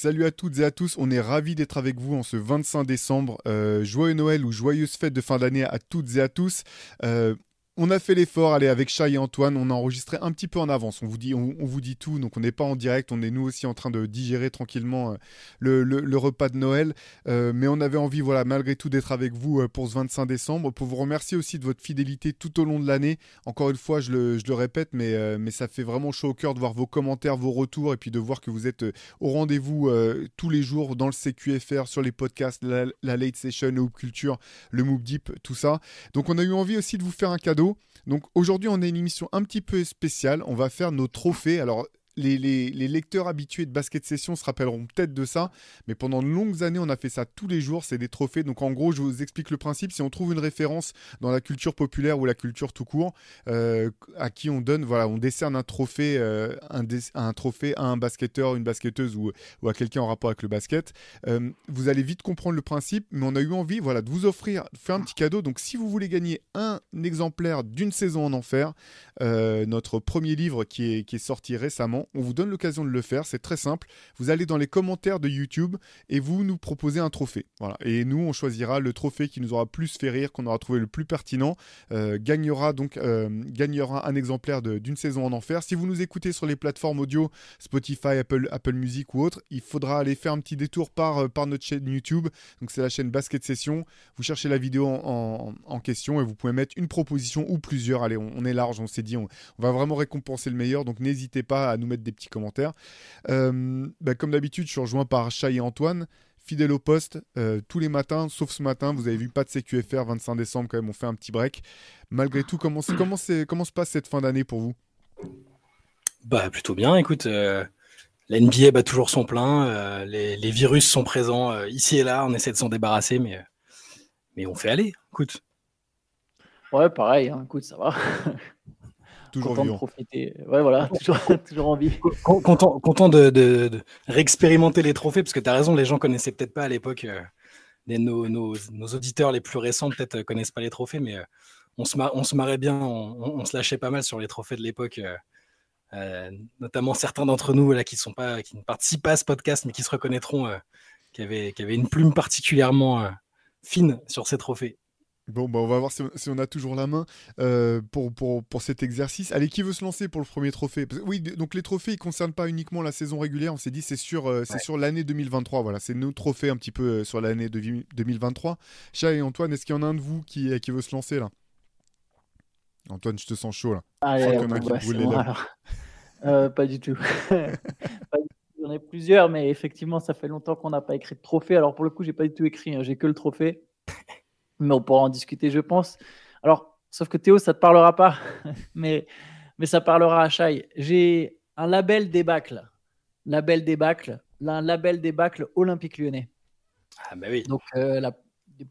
Salut à toutes et à tous, on est ravis d'être avec vous en ce 25 décembre. Euh, joyeux Noël ou joyeuse fête de fin d'année à toutes et à tous. Euh, on a fait l'effort, allez, avec Chai et Antoine, on a enregistré un petit peu en avance. On vous dit, on, vous dit tout, donc on n'est pas en direct, on est nous aussi en train de digérer tranquillement euh, le, repas de Noël. Euh, mais on avait envie, voilà, malgré tout, d'être avec vous euh, pour ce 25 décembre, pour vous remercier aussi de votre fidélité tout au long de l'année. Encore une fois, je le, répète, mais, ça fait vraiment chaud au cœur de voir vos commentaires, vos retours, et puis de voir que vous êtes au rendez-vous tous les jours dans le CQFR, sur les podcasts, la, la Late Session, le Hoop Culture, le Moop Deep, tout ça. Donc on a eu envie aussi de vous faire un cadeau. Donc aujourd'hui on a une émission un petit peu spéciale. On va faire nos trophées. Alors les, lecteurs habitués de basket session se rappelleront peut-être de ça, mais pendant de longues années, on a fait ça tous les jours. C'est des trophées. Donc, en gros, je vous explique le principe. Si on trouve une référence dans la culture populaire ou la culture tout court, euh, à qui on donne, voilà, on décerne un trophée, euh, un, trophée à un basketteur, une basketteuse ou, à quelqu'un en rapport avec le basket. Euh, vous allez vite comprendre le principe, mais on a eu envie, voilà, de vous offrir, de faire un petit cadeau. Donc, si vous voulez gagner un exemplaire d'une saison en enfer, notre premier livre qui est sorti récemment. On vous donne l'occasion de le faire, c'est très simple. Vous allez dans les commentaires de YouTube et vous nous proposez un trophée. Voilà. Et nous, on choisira le trophée qui nous aura plus fait rire, qu'on aura trouvé le plus pertinent, euh, gagnera donc euh, un exemplaire d'une saison en enfer. Si vous nous écoutez sur les plateformes audio, Spotify, Apple, Apple Music ou autre, il faudra aller faire un petit détour par, euh, notre chaîne YouTube. Donc c'est la chaîne Basket Session. Vous cherchez la vidéo en, question et vous pouvez mettre une proposition ou plusieurs. Allez, on, est large, on s'est dit, on va vraiment récompenser le meilleur. Donc n'hésitez pas à nous mettre des petits commentaires. Euh, bah, comme d'habitude, je suis rejoint par Chai et Antoine. Fidèle au poste, euh, tous les matins, sauf ce matin, vous avez vu, pas de CQFR, 25 décembre quand même, on fait un petit break. Malgré tout, comment, se- comment, c'est- comment se passe cette fin d'année pour vous? Bah plutôt bien, écoute, euh, la NBA bat toujours son plein, euh, les, les virus sont présents euh, ici et là, on essaie de s'en débarrasser, mais, mais on fait aller, écoute. Ouais, pareil, hein, écoute, ça va. Toujours Content de profiter. Ouais, voilà, toujours, toujours envie. Con- Content, content de, de- de réexpérimenter les trophées, parce que tu as raison, les gens connaissaient peut-être pas à l'époque, euh, nos, nos- nos auditeurs les plus récents peut-être euh, connaissent pas les trophées, mais euh, on, se mar- on se marrait bien, on, on- on se lâchait pas mal sur les trophées de l'époque. euh, euh, notamment certains d'entre nous là, qui, sont pas, qui ne participent pas à ce podcast, mais qui se reconnaîtront, euh, qui, avaient, qui avaient une plume particulièrement euh, fine sur ces trophées. Bon, bah, on va voir si on, si on a toujours la main euh, pour, pour, pour cet exercice. Allez, qui veut se lancer pour le premier trophée? Parce Oui, donc les trophées, ils ne concernent pas uniquement la saison régulière. On s'est dit, c'est sur, euh, c'est Ouais. sur l'année 2023. Voilà, c'est nos trophées un petit peu euh, sur l'année de vi- 2023. Chat et Antoine, est-ce qu'il y en a un de vous qui, qui veut se lancer là? Antoine, je te sens chaud là. Allez, crois qu'il y en a qui les lèvres. pas du tout. Pas du tout. J'en ai plusieurs, mais effectivement, ça fait longtemps qu'on n'a pas écrit de trophée. Alors, pour le coup, j'ai pas du tout écrit, hein, j'ai que le trophée. Mais on pourra en discuter, je pense. Alors, sauf que Théo, ça te parlera pas, mais, mais ça parlera à Chai. J'ai un label débâcle. Label débâcle. Un label débâcle olympique lyonnais. Ah bah oui. Donc, euh, la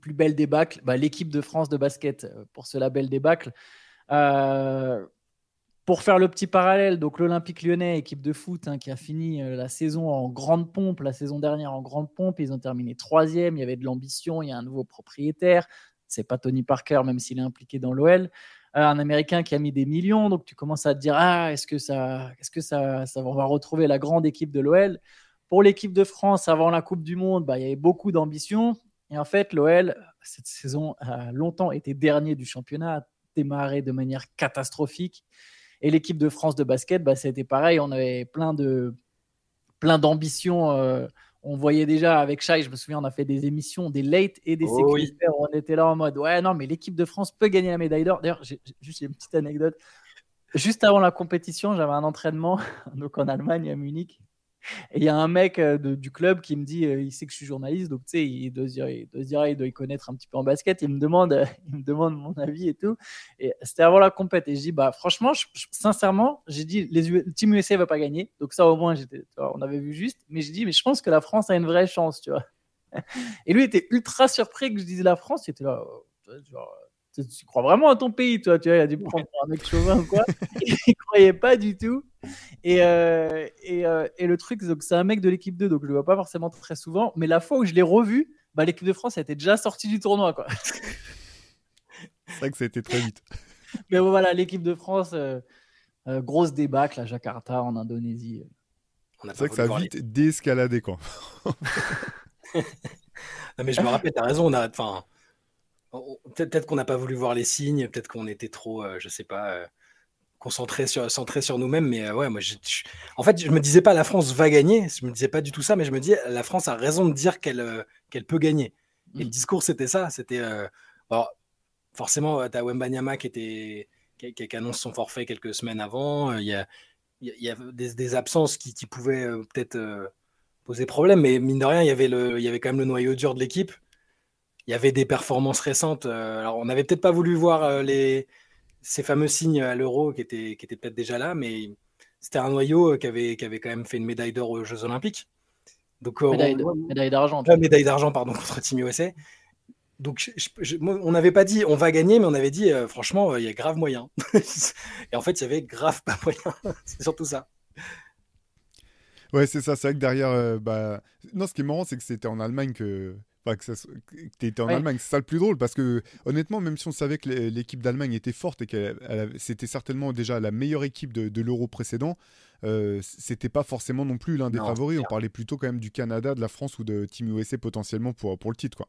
plus belles débâcles, bah, l'équipe de France de basket euh, pour ce label débâcle. Euh, pour faire le petit parallèle, donc l'Olympique lyonnais, équipe de foot hein, qui a fini euh, la saison en grande pompe, la saison dernière en grande pompe, ils ont terminé troisième, il y avait de l'ambition, il y a un nouveau propriétaire, c'est pas Tony Parker, même s'il est impliqué dans l'OL, Euh, un Américain qui a mis des millions, donc tu commences à te dire, ah, est-ce que ça, est-ce que ça, ça va retrouver la grande équipe de l'OL Pour l'équipe de France, avant la Coupe du Monde, bah, il y avait beaucoup d'ambition, et en fait, l'OL, cette saison, a longtemps été dernier du championnat, a démarré de manière catastrophique. Et l'équipe de France de basket, bah, c'était pareil. On avait plein de plein d'ambitions. euh, on voyait déjà avec Shai, je me souviens, on a fait des émissions, des late et des Oh séquences. oui. On était là en mode, ouais, non, mais l'équipe de France peut gagner la médaille d'or. D'ailleurs, j'ai juste une petite anecdote. Juste avant la compétition, j'avais un entraînement donc en Allemagne, à Munich. Et il y a un mec euh, de- du club qui me dit, euh, il sait que je suis journaliste, donc tu sais, il doit se dire, il doit se dire, il doit y connaître un petit peu en basket. Il me demande, euh, il me demande mon avis et tout. Et c'était avant la compète. Et je dis, bah franchement, je- je- sincèrement, j'ai dit, les le Team USA va pas gagner. Donc ça, au moins, j'étais, on avait vu juste. Mais j'ai dit, mais je pense que la France a une vraie chance, tu vois. Et lui était ultra surpris que je dise la France. Il était là, Genre, tu, crois vraiment à ton pays, toi Tu vois, il a dû prendre un mec chauvin ou quoi? Il croyait pas du tout. Et, euh, et, euh, et, le truc, c'est un mec de l'équipe 2, donc je le vois pas forcément très souvent. Mais la fois où je l'ai revu, bah, l'équipe de France était déjà sortie du tournoi. quoi. c'est vrai que ça a été très vite. Mais bon, voilà, l'équipe de France, euh, grosse débâcle à Jakarta, en Indonésie. C'est vrai que ça a vite déescaladé, quoi. non, mais je me rappelle, tu as raison, on a. Enfin, Peut-être qu'on n'a pas voulu voir les signes, peut-être qu'on était trop, je euh, je sais pas, euh, concentré sur, centré sur nous-mêmes. Mais euh, ouais, moi, en fait, je me disais pas la France va gagner, je me disais pas du tout ça, mais je me disais la France a raison de dire qu'elle qu'elle peut gagner. Et le mmh. discours, c'était ça. C'était forcément, tu as Wembanyama qui, était, qui, annonce son forfait quelques semaines avant. Il y a, y a des, absences qui, qui pouvaient peut-être poser problème, mais mine de rien, il y avait, le, il y avait quand même le noyau dur de l'équipe il y avait des performances récentes. Euh, alors, on n'avait peut-être pas voulu voir euh, les, ces fameux signes à l'euro qui étaient, qui étaient peut-être déjà là, mais c'était un noyau euh, qui avait, qui avait quand même fait une médaille d'or aux Jeux Olympiques. Donc, médaille, d'argent. médaille d'argent, pardon, contre Team USA. Donc, on n'avait pas dit on va gagner, mais on avait dit franchement, il y a grave moyen. Et en fait, il y avait grave pas moyen. c'est surtout ça. Ouais, c'est ça. C'est vrai que derrière, bah... non, ce qui est marrant, c'est que c'était en Allemagne que que, tu étais en Allemagne. C'est ça le plus drôle parce que honnêtement, même si on savait que l'équipe d'Allemagne était forte et que c'était certainement déjà la meilleure équipe de, l'Euro précédent, euh, c'était pas forcément non plus l'un des favoris. On parlait plutôt quand même du Canada, de la France ou de Team USA potentiellement pour, pour le titre. Quoi.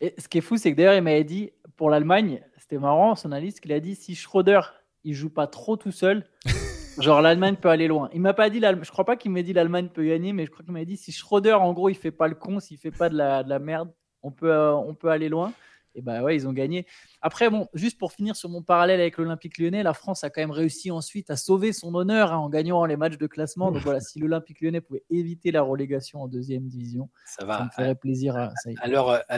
Et ce qui est fou, c'est que d'ailleurs, il m'avait dit pour l'Allemagne, c'était marrant, son analyste, qu'il a dit si Schroeder il joue pas trop tout seul. Genre l'Allemagne peut aller loin. Il m'a pas dit je crois pas qu'il m'ait dit l'Allemagne peut gagner, mais je crois qu'il m'a dit si Schroeder en gros il fait pas le con, s'il fait pas de la, de la merde, on peut, euh, on peut aller loin. Et bah ouais, ils ont gagné. Après, bon, juste pour finir sur mon parallèle avec l'Olympique lyonnais, la France a quand même réussi ensuite à sauver son honneur hein, en gagnant les matchs de classement. Donc voilà, si l'Olympique lyonnais pouvait éviter la relégation en deuxième division, ça, va. ça me ferait plaisir. À, à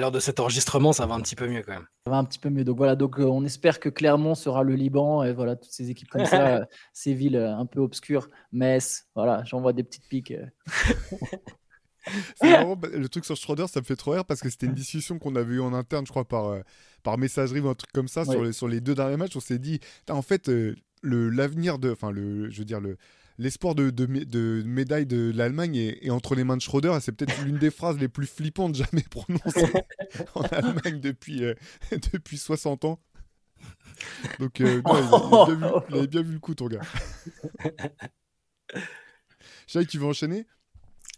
l'heure de cet enregistrement, ça va un petit peu mieux quand même. Ça va un petit peu mieux. Donc voilà, donc euh, on espère que Clermont sera le Liban et voilà, toutes ces équipes comme ça, euh, ces villes un peu obscures, Metz, voilà, j'envoie des petites piques. Le truc sur Schroeder, ça me fait trop rire parce que c'était une discussion qu'on avait eu en interne, je crois, par, euh, par messagerie ou un truc comme ça sur, les, sur les deux derniers matchs. On s'est dit, en fait, euh, le l'avenir de, enfin, le, je veux dire, le, l'espoir de, de, de, médaille de l'Allemagne est, entre les mains de Schroeder. C'est peut-être l'une des phrases les plus flippantes jamais prononcées en Allemagne depuis, euh, depuis 60 ans. Donc, non, il, avait bien vu le coup, ton gars. Chai, tu veux enchaîner?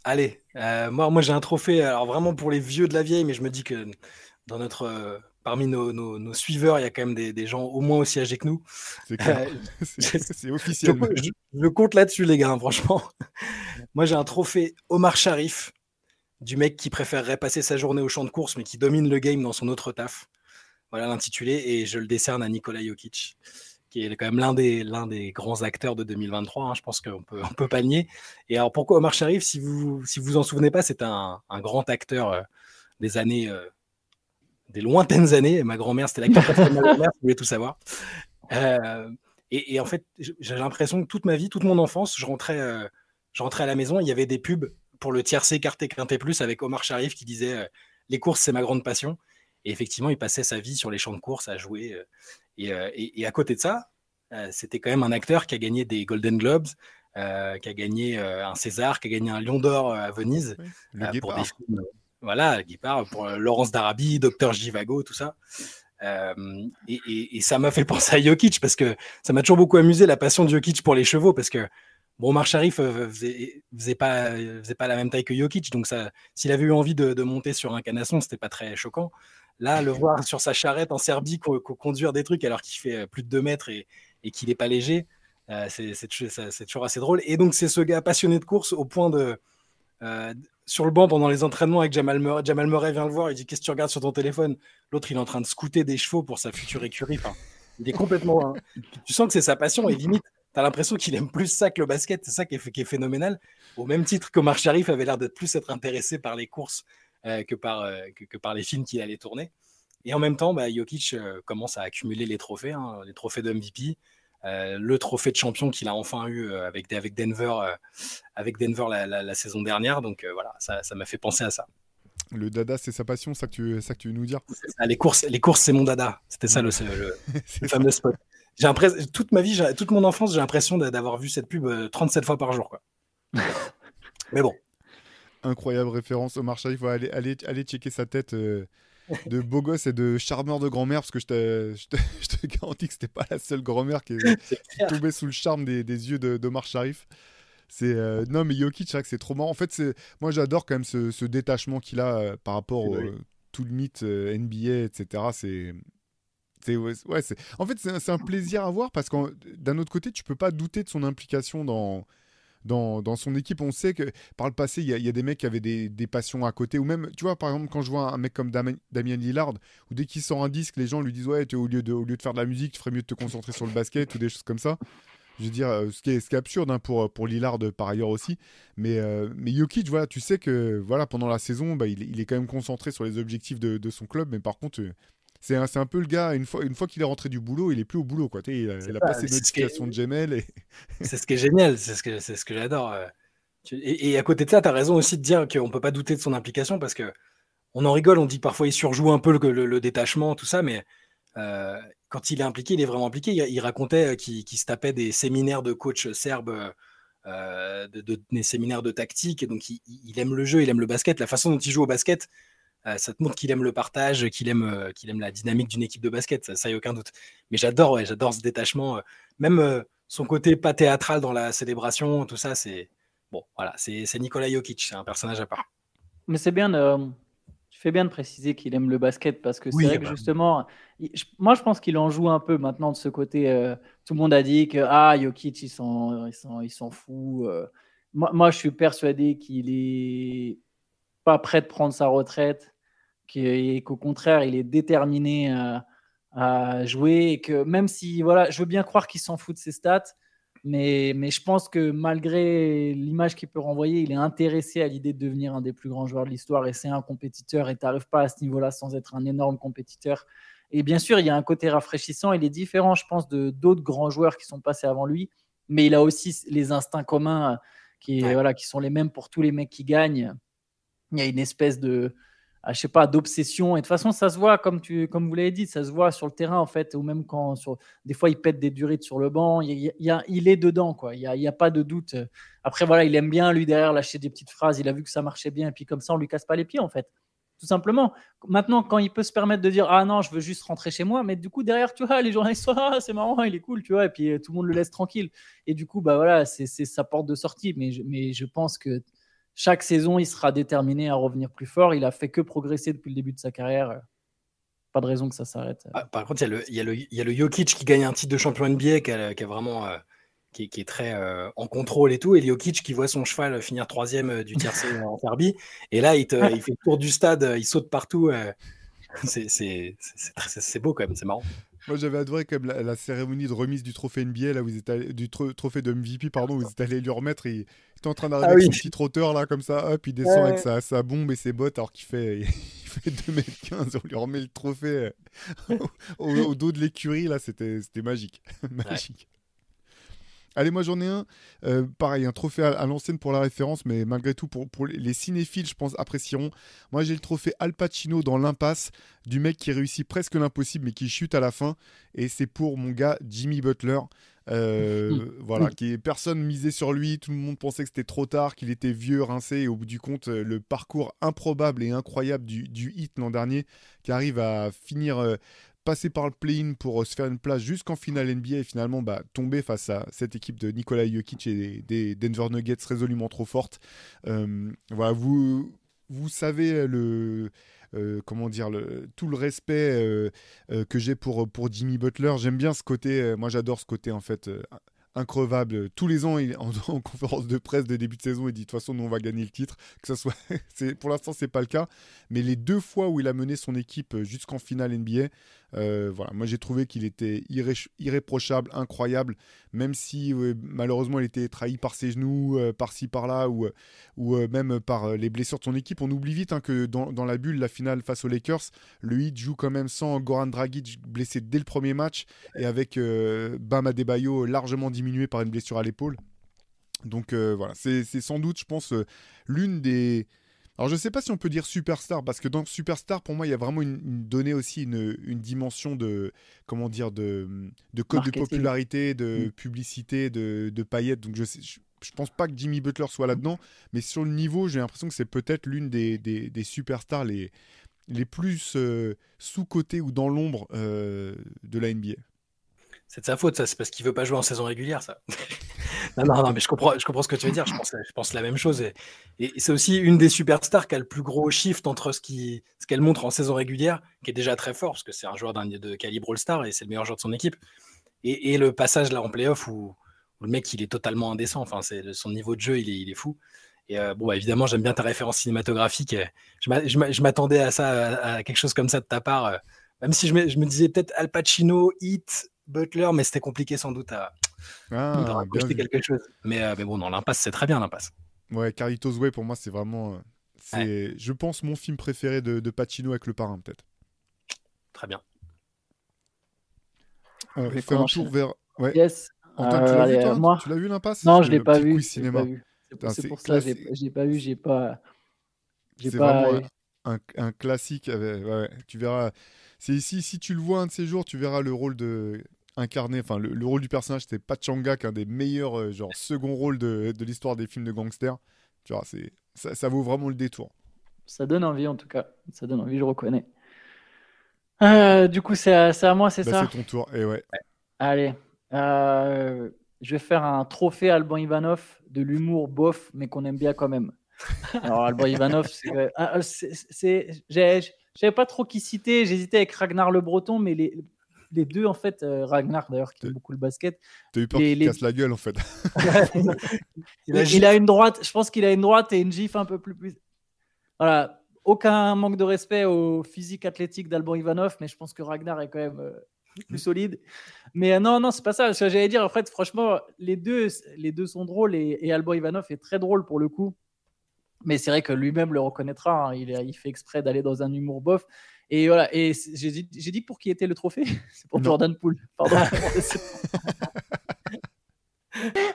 Allez, euh, moi, moi j'ai un trophée, alors vraiment pour les vieux de la vieille, mais je me dis que dans notre, euh, parmi nos, suiveurs, il y a quand même des, gens au moins aussi âgés que nous. C'est euh, officiel. Je, compte là-dessus, les gars, hein, franchement. moi j'ai un trophée Omar Sharif, du mec qui préférerait passer sa journée au champ de course, mais qui domine le game dans son autre taf. Voilà l'intitulé, et je le décerne à Nikola Jokic qui est quand même l'un des, l'un des grands acteurs de 2023. Hein, je pense qu'on peut, on peut pas nier. Et alors pourquoi Omar Sharif, si vous si vous en souvenez pas, c'est un, un, grand acteur euh, des années, euh, des lointaines années. Ma grand-mère, c'était l'acteur de ma grand-mère, vous voulez tout savoir. Euh, et, et, en fait, j'ai l'impression que toute ma vie, toute mon enfance, je rentrais, je rentrais à la maison, il y avait des pubs pour le tiercé Carté Quinté Plus avec Omar Sharif qui disait les courses, c'est ma grande passion. Et effectivement, il passait sa vie sur les champs de course à jouer. Euh, et, à côté de ça, euh, c'était quand même un acteur qui a gagné des Golden Globes, euh, qui a gagné un César, qui a gagné un Lion d'Or à Venise pour des films. Voilà, Guépard, pour Laurence d'Arabie, Docteur Givago, tout ça. et, ça m'a fait penser à Jokic parce que ça m'a toujours beaucoup amusé la passion de Jokic pour les chevaux parce que bon, Omar Sharif faisait, faisait, pas, faisait pas la même taille que Jokic donc s'il avait eu envie de, de monter sur un canasson, c'était pas très choquant. Là, le voir sur sa charrette en Serbie conduire des trucs alors qu'il fait euh, plus de 2 mètres et, qu'il n'est pas léger, euh, c'est toujours assez drôle. Et donc, c'est ce gars passionné de course au point de. Euh, sur le banc pendant les entraînements avec Jamal Murray, Jamal Murray vient le voir, il dit Qu'est-ce que tu regardes sur ton téléphone? L'autre, il est en train de scouter des chevaux pour sa future écurie. il est complètement. Hein. Tu sens que c'est sa passion et limite, tu as l'impression qu'il aime plus ça que le basket. C'est ça qui est, qui est, phénoménal. Au même titre qu'Omar Sharif avait l'air d'être plus être intéressé par les courses euh, que, par, euh, que, par les films qu'il allait tourner. Et en même temps, bah, Jokic euh, commence à accumuler les trophées, hein, les trophées de MVP, le trophée de champion qu'il a enfin eu avec, avec Denver, avec Denver la, saison dernière. Donc voilà, ça m'a fait penser à ça. Le dada, c'est sa passion, ça que tu, ça que tu veux nous dire? Les courses, les courses, c'est mon dada. C'était ça le, le, fameux spot. J'ai toute ma vie, toute mon enfance, j'ai l'impression d'avoir vu cette pub 37 fois par jour. Quoi. Mais bon. Incroyable référence. Omar Sharif, il aller, aller, aller checker sa tête de beau gosse et de charmeur de grand-mère, parce que je te, je, te, garantis que c'était pas la seule grand-mère qui, est tombée sous le charme des, des yeux d'Omar Sharif. C'est euh, non mais Jokic, c'est c'est trop marrant. En fait, c'est moi j'adore quand même ce, ce détachement qu'il a euh, par rapport au tout le mythe euh, NBA, etc. C'est en fait c'est un plaisir à voir parce que d'un autre côté, tu peux pas douter de son implication dans dans, son équipe. On sait que par le passé, il y, a des mecs qui avaient des, passions à côté. Ou même, tu vois, par exemple, quand je vois un mec comme Damien Lillard, ou dès qu'il sort un disque, les gens lui disent Ouais, au lieu, de, au lieu de faire de la musique, tu ferais mieux de te concentrer sur le basket ou des choses comme ça. Je veux dire, euh, ce qui est, ce absurde hein, pour, Lillard par ailleurs aussi. Mais, euh, voilà, tu sais que voilà, pendant la saison, bah, il, il, est quand même concentré sur les objectifs de, de son club. Mais par contre, euh, c'est un, un, peu le gars, une fois, une fois qu'il est rentré du boulot, il est plus au boulot. Quoi. Il, a, il a pas ses notifications de Gmail. Et... c'est ce qui est génial, c'est ce que, ce que j'adore. Et, et, à côté de ça, tu as raison aussi de dire qu'on peut pas douter de son implication parce que on en rigole, on dit parfois il surjoue un peu le, le, le détachement, tout ça, mais euh, quand il est impliqué, il est vraiment impliqué. Il, racontait euh, qu'il se tapait des séminaires de coach serbes, euh, de, des séminaires de tactique. Et donc, il, aime le jeu, il aime le basket. La façon dont il joue au basket, ça te montre qu'il aime le partage, qu'il aime, qu'il aime la dynamique d'une équipe de basket. Ça, y a aucun doute. Mais j'adore, ouais, j'adore ce détachement. même son côté pas théâtral dans la célébration, tout ça, c'est bon. Voilà, c'est Nikola Jokic, c'est un personnage à part. Mais c'est bien tu fais bien de préciser qu'il aime le basket parce que c'est vrai que bah justement, moi je pense qu'il en joue un peu maintenant de ce côté. Euh, tout le monde a dit que ah Jokic il s'en il s'en fout. Euh. Moi, moi, je suis persuadé qu'il est pas prêt de prendre sa retraite, et qu'au contraire il est déterminé à, à, jouer et que même si voilà, je veux bien croire qu'il s'en fout de ses stats, mais, mais je pense que malgré l'image qu'il peut renvoyer, il est intéressé à l'idée de devenir un des plus grands joueurs de l'histoire et c'est un compétiteur et tu n'arrives pas à ce niveau-là sans être un énorme compétiteur. Et bien sûr, il y a un côté rafraîchissant. Il est différent, je pense, de d'autres grands joueurs qui sont passés avant lui, mais il a aussi les instincts communs qui, voilà, qui sont les mêmes pour tous les mecs qui gagnent. Il y a une espèce de, je sais pas, d'obsession. Et de toute façon, ça se voit, comme, tu, comme vous l'avez dit, ça se voit sur le terrain, en fait, ou même quand sur, des fois il pète des durites sur le banc. Il, est dedans, quoi. Il n'y a, pas de doute. Après, voilà, il aime bien, lui, derrière, lâcher des petites phrases. Il a vu que ça marchait bien, et puis comme ça, on lui casse pas les pieds, en fait. Tout simplement. Maintenant, quand il peut se permettre de dire Ah non, je veux juste rentrer chez moi, mais du coup, derrière, tu vois, les journalistes Ah, c'est marrant, il est cool, tu vois, et puis tout le monde le laisse tranquille. Et du coup, bah voilà, c'est sa porte de sortie. Mais mais je pense que chaque saison, il sera déterminé à revenir plus fort. Il a fait que progresser depuis le début de sa carrière. Pas de raison que ça s'arrête. Ah, par contre, il y, a le, Jokic qui gagne un titre de champion NBA qui, a, vraiment. Euh, qui, est très euh, en contrôle et tout, et Jokic qui voit son cheval finir troisième euh, du tiercé en Serbie, et là il, il, fait le tour du stade, il saute partout, c'est beau quand même, c'est marrant. Moi, j'avais adoré comme la, cérémonie de remise du trophée NBA, là, où vous êtes du trophée de MVP, pardon, où vous êtes allé lui remettre. Et en train d'arriver ah avec son petit trotteur, là, comme ça, hop, il descend avec sa, sa, bombe et ses bottes, alors qu'il fait, il fait 2m15. On lui remet le trophée euh, au, dos de l'écurie, là, c'était magique. magique. Allez, moi j'en ai un. Euh, pareil, un trophée à, l'ancienne pour la référence, mais malgré tout, pour, pour, les cinéphiles, je pense, apprécieront. Moi j'ai le trophée Al Pacino dans l'impasse, du mec qui réussit presque l'impossible, mais qui chute à la fin. Et c'est pour mon gars Jimmy Butler. Euh, voilà, qui personne misait sur lui, tout le monde pensait que c'était trop tard, qu'il était vieux, rincé, et au bout du compte, le parcours improbable et incroyable du, du hit l'an dernier, qui arrive à finir euh, passer par le play-in pour euh, se faire une place jusqu'en finale NBA et finalement bah, tomber face à cette équipe de Nikola Jokic et des, Denver Nuggets résolument trop forte. Euh, voilà, vous, vous savez le. Euh, comment dire, tout le respect que j'ai pour, pour Jimmy Butler. J'aime bien ce côté, moi j'adore ce côté en fait increvable. Tous les ans, il, en, en, conférence de presse de début de saison, il dit de toute façon, nous on va gagner le titre. Que ça soit, pour l'instant, c'est pas le cas. Mais les deux fois où il a mené son équipe jusqu'en finale NBA, euh, voilà, moi j'ai trouvé qu'il était irréprochable, incroyable, même si malheureusement il était trahi par ses genoux, euh, par-ci par-là, ou, ou euh, même par les blessures de son équipe. On oublie vite hein, que dans, dans, la bulle, la finale face aux Lakers, le Heat joue quand même sans Goran Dragic blessé dès le premier match et avec Bam Adebayo largement diminué par une blessure à l'épaule. Donc voilà, c'est sans doute, je pense, l'une des Alors je sais pas si on peut dire superstar parce que dans superstar pour moi il y a vraiment une, une donnée aussi une, une dimension de comment dire de, de code Marketing. de popularité, de Mm. publicité, de, de paillettes. Donc je je pense pas que Jimmy Butler soit là-dedans, mais sur le niveau j'ai l'impression que c'est peut-être l'une des, des, des superstars les les plus euh, sous-cotées ou dans l'ombre euh, de la NBA. C'est de sa faute, ça. C'est parce qu'il veut pas jouer en saison régulière, ça. non, non, mais je comprends, je comprends ce que tu veux dire. Je pense, je pense la même chose. Et, c'est aussi une des superstars qui a le plus gros shift entre ce qu'elle montre en saison régulière, qui est déjà très fort, parce que c'est un joueur d'un- de calibre All-Star et c'est le meilleur joueur de son équipe. Et, le passage là en playoff où, où le mec il est totalement indécent. Enfin, son niveau de jeu, il est, fou. Et euh, bon, bah, évidemment, j'aime bien ta référence cinématographique. Je m'a- je m'a- je m'attendais à ça, à, quelque chose comme ça de ta part. euh, Même si je me, disais peut-être Al Pacino, Heat, Butler, mais c'était compliqué sans doute à, Ah, vu. quelque chose. Mais, euh, mais bon, dans l'impasse, c'est très bien l'impasse. Ouais, Carlitos Way pour moi c'est vraiment euh, c'est je pense mon film préféré de, de Pacino avec le parrain peut-être. Très bien. On vais fait un tour vers ouais. Yes. Antoine, Euh, tu l'as allez, vu toi? euh, moi Tu l'as vu l'impasse? Non, je C'est l'ai pas vu. cinéma. pas. C'est Putain, pour, c'est c'est pour ça, j'ai classique. j'ai pas vu, j'ai pas. J'ai C'est pas. vraiment un, un classique. avec- ouais, ouais, tu verras. C'est si, si tu le vois un de ces jours, tu verras le rôle de incarné. Enfin, le, le rôle du personnage, c'était Pachanga, qui est un des meilleurs euh, genre second rôles de, de l'histoire des films de gangsters. Tu vois, c'est ça, ça vaut vraiment le détour. Ça donne envie en tout cas. Ça donne envie, je reconnais. Euh, du coup, c'est à, à moi, c'est Bah, ça? c'est ton tour. Et ouais. Allez. Euh, je vais faire un trophée Alban Ivanov de l'humour bof, mais qu'on aime bien quand même. Alors, Alban Ivanov, c'est. ah, j'ai- Je savais pas trop qui citer. J'hésitais avec Ragnar Le Breton, mais les, les deux, en fait, euh, Ragnar d'ailleurs, qui aime beaucoup le basket, T'as eu peur Les- qu'il les- casse la gueule en fait. il, il a une droite, je pense qu'il a une droite et une gif un peu plus. plus- Voilà, aucun manque de respect au physique athlétique d'Alban Ivanov, mais je pense que Ragnar est quand même euh, plus solide. Mais euh, non, non, c'est pas ça. J'allais dire, en fait, franchement, les deux, les deux sont drôles et, et Alban Ivanov est très drôle pour le coup. Mais c'est vrai que lui-même le reconnaîtra. hein. Il, fait exprès d'aller dans un humour bof. Et voilà. Et j'ai dit, pour qui était le trophée? C'est pour Non. Jordan Poole. Pardon.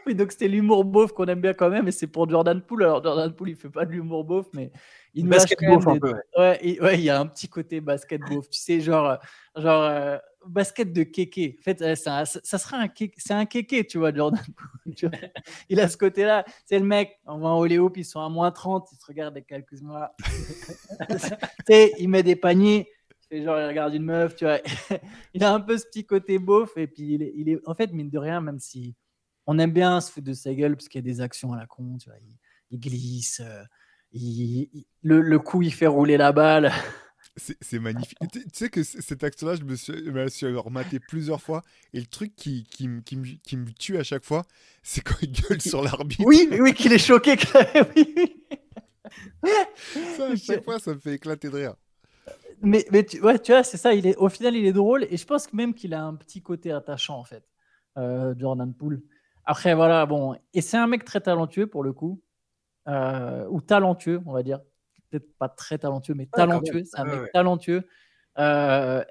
oui, donc c'était l'humour beauf qu'on aime bien quand même, et c'est pour Jordan Poole. Alors Jordan Poole, il fait pas de l'humour beauf, mais il nous lâche Basket quand même beauf un peu, ouais. Ouais, il y a un petit côté basket beauf. Tu sais, genre, genre euh, basket de kéké. En fait, euh, ça, serait un kéké, c'est un kéké, tu vois, Jordan il a ce côté-là. C'est le mec, on va en Hoop, ils sont à moins 30, il se regarde avec quelques-moi. tu sais, il met des paniers. fait genre, il regarde une meuf, tu vois. il a un peu ce petit côté beauf, et puis il est, en fait, mine de rien, même si on aime bien se foutre de sa gueule, parce qu'il y a des actions à la con, tu vois. Il, glisse, euh, le, le coup, il fait rouler la balle. C'est magnifique. Tu sais que cet acte-là, je me suis, me suis rematé plusieurs fois. Et le truc qui, qui, me- qui, me, qui me tue à chaque fois, c'est quand il gueule sur l'arbitre. Oui, oui, qu'il est choqué. oui, oui. Ça, à chaque fois, ça me fait éclater de rire. Mais, mais tu, ouais, tu vois, c'est ça. Il est, au final, il est drôle. Et je pense que même qu'il a un petit côté attachant, en fait, euh, Jordan Poole. Après, voilà, bon. Et c'est un mec très talentueux, pour le coup. Euh, ou talentueux, on va dire. Peut-être pas très talentueux, mais talentueux. C'est un mec ouais. talentueux. Euh,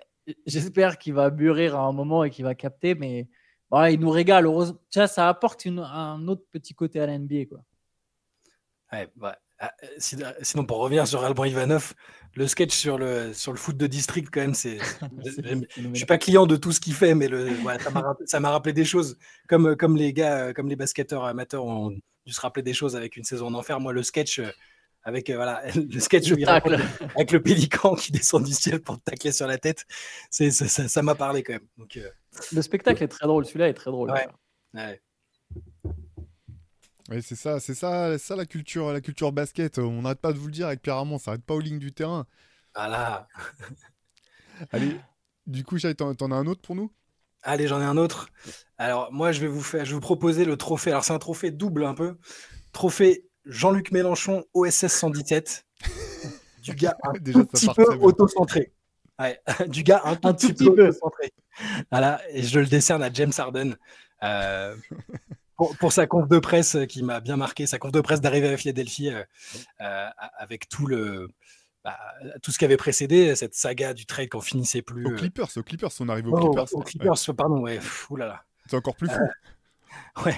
J'espère qu'il va mûrir à un moment et qu'il va capter, mais ouais, il nous régale. Heureusement, vois, ça apporte une- un autre petit côté à la NBA, quoi. Ouais, ouais. Ah, si- Sinon, pour revenir sur Alban Ivanov, le sketch sur le, sur le foot de district, quand même, c'est. Je phénoménal. suis pas client de tout ce qu'il fait, mais le, voilà, ça m'a rappelé, ça m'a rappelé des choses. Comme, comme les gars, comme les basketteurs amateurs ont dû se rappeler des choses avec une saison en enfer. Moi, le sketch, euh, avec euh, voilà, le sketch où il raconte avec le pélican qui descend du ciel pour te tacler sur la tête, c'est, ça, ça- ça m'a parlé quand même. Donc, euh, Le spectacle est très drôle. Celui-là est très drôle. Ouais. ouais. Oui, c'est ça, c'est ça, ça la culture, la culture basket. On n'arrête pas de vous le dire avec Pierre Armand, ça arrête pas aux lignes du terrain. Voilà. Allez, du coup, Chai, t'en t'en as un autre pour nous? Allez, j'en ai un autre. Alors, moi, je vais vous faire, je vais vous proposer le trophée. Alors, c'est un trophée double un peu. Trophée Jean-Luc Mélenchon OSS 117. Du gars un Déjà, tout ça petit peu auto-centré. Ouais, du gars un tout, Un tout petit, petit peu, auto-centré. Voilà, et je le décerne à James Harden. euh, pour, pour sa conf de presse euh, qui m'a bien marqué, sa conf de presse d'arrivée à Philadelphie euh, euh, avec tout le bah, tout ce qui avait précédé cette saga du trade qu'on finissait plus. Aux Clippers, aux Clippers, on arrive aux oh, Clippers. aux Ouais, Clippers, pardon, ouais, pff, oulala. c'est encore plus fou. Ouais.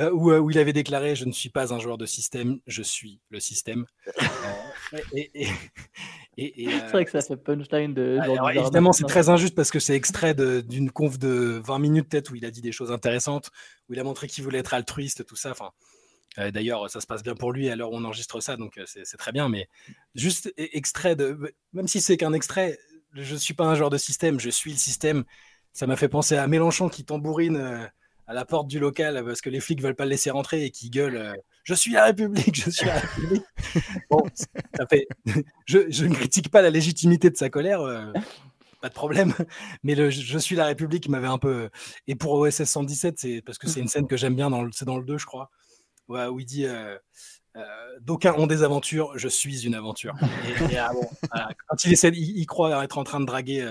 Euh, où, euh, où il avait déclaré Je ne suis pas un joueur de système, je suis le système. Euh, et, et- et- et, C'est vrai que ça fait punchline de. alors, évidemment, c'est très injuste parce que c'est extrait de- d'une conf de 20 minutes, peut-être, où il a dit des choses intéressantes, où il a montré qu'il voulait être altruiste, tout ça. Enfin, D'ailleurs, ça se passe bien pour lui à l'heure où on enregistre ça, donc c'est très bien. Mais juste e- extrait de. Même si c'est qu'un extrait, je ne suis pas un joueur de système, je suis le système. Ça m'a fait penser à Mélenchon qui tambourine à la porte du local parce que les flics veulent pas le laisser rentrer et qui gueule euh, Je suis la République, je suis la République. Bon, ça fait. Je, je ne critique pas la légitimité de sa colère, euh, pas de problème. Mais le Je suis la République m'avait un peu. Et pour OSS 117, c'est parce que c'est une scène que j'aime bien, dans c'est dans le 2, je crois, où il dit. euh, D'aucuns ont des aventures, je suis une aventure. Et, et, ah bon, voilà. Quand il essaie, il, il croit être en train de draguer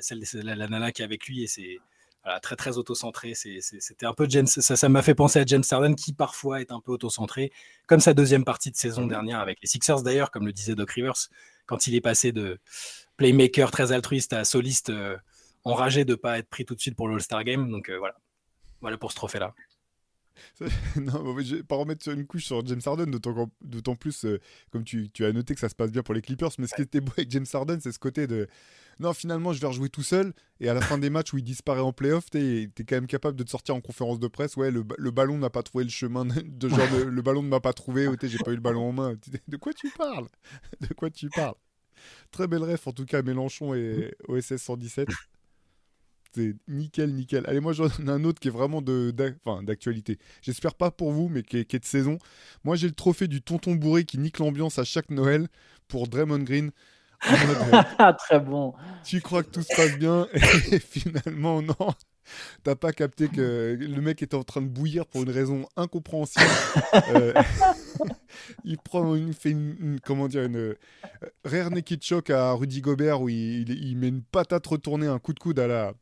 celle, celle- la, la nana qui est avec lui, et c'est voilà, très très auto-centré. C'était un peu James, ça ça m'a fait penser à James Harden qui parfois est un peu auto-centré, comme sa deuxième partie de saison dernière avec les Sixers d'ailleurs, comme le disait Doc Rivers, quand il est passé de playmaker très altruiste à soliste euh, enragé de pas être pris tout de suite pour l'All-Star Game. Donc euh, voilà, voilà pour ce trophée-là. non, mais je vais pas remettre sur une couche sur James Harden, d'autant plus, euh, comme tu, tu as noté que ça se passe bien pour les Clippers, mais ce qui était beau avec James Harden, c'est ce côté de non, finalement, je vais rejouer tout seul, et à la fin des matchs où il disparaît en playoff, t'es es quand même capable de te sortir en conférence de presse. Ouais, le, ba- le ballon n'a pas trouvé le chemin, de, de genre de- le ballon ne m'a pas trouvé, j'ai pas eu le ballon en main. De quoi tu parles? De quoi tu parles? Très belle ref, en tout cas, Mélenchon et OSS 117. C'est nickel, nickel. Allez, moi j'en ai un autre qui est vraiment de, d'actualité. J'espère pas pour vous, mais qui est, qui est de saison. Moi j'ai le trophée du tonton bourré qui nique l'ambiance à chaque Noël pour Draymond Green. Euh, Ah, très bon. tu crois que tout se passe bien? Et finalement non. T'as pas capté que le mec était en train de bouillir pour une raison incompréhensible. Euh, il prend, fait une, une- comment dire, une euh, rare naked choc à Rudy Gobert où il, il- il met une patate retournée, un coup de coude à la,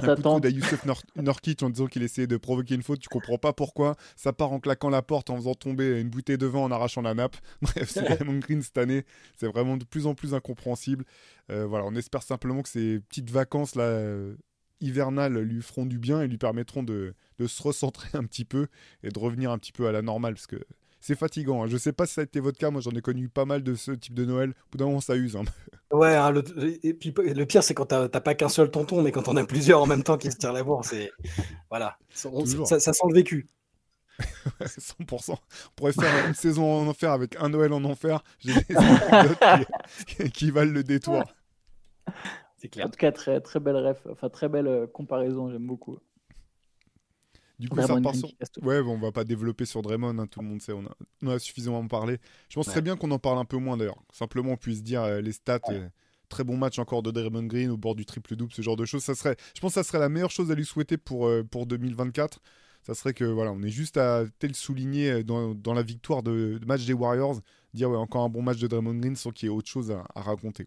un coup de T'attends. coude à Youssef Nur- Nurkic en disant qu'il essayait de provoquer une faute, tu comprends pas pourquoi. Ça part en claquant la porte, en faisant tomber une bouteille de vin, en arrachant la nappe. Bref, c'est Raymond Green cette année, c'est vraiment de plus en plus incompréhensible. Euh, voilà, on espère simplement que ces petites vacances là euh, hivernales lui feront du bien et lui permettront de, de se recentrer un petit peu et de revenir un petit peu à la normale parce que c'est fatigant. hein. Je sais pas si ça a été votre cas, moi j'en ai connu pas mal de ce type de Noël. Au bout d'un moment, ça use. hein. Ouais, hein, le, et puis le pire, c'est quand t'as pas qu'un seul tonton, mais quand on a plusieurs en même temps qui se tirent la bourre, c'est voilà, On- ça, ça sent le vécu. 100%. On pourrait faire une saison en enfer avec un Noël en enfer. J'ai des anecdotes qui, qui valent le détour. C'est clair. En tout cas, très, très belle ref. Enfin, très belle euh, comparaison. J'aime beaucoup. Du coup, Draymond ça repart sur... Ouais, bon, on va pas développer sur Draymond, hein, tout le monde sait, on a, on a suffisamment parlé. Je pense Ouais. très bien qu'on en parle un peu moins d'ailleurs. Simplement, on puisse dire euh, les stats. euh, très bon match encore de Draymond Green au bord du triple-double, ce genre de choses. Ça serait, je pense que ça serait la meilleure chose à lui souhaiter pour, euh, pour 2024. Ça serait que voilà, on est juste à tel souligner euh, dans, dans la victoire de, de match des Warriors, dire ouais, encore un bon match de Draymond Green sans qu'il y ait autre chose à, à raconter.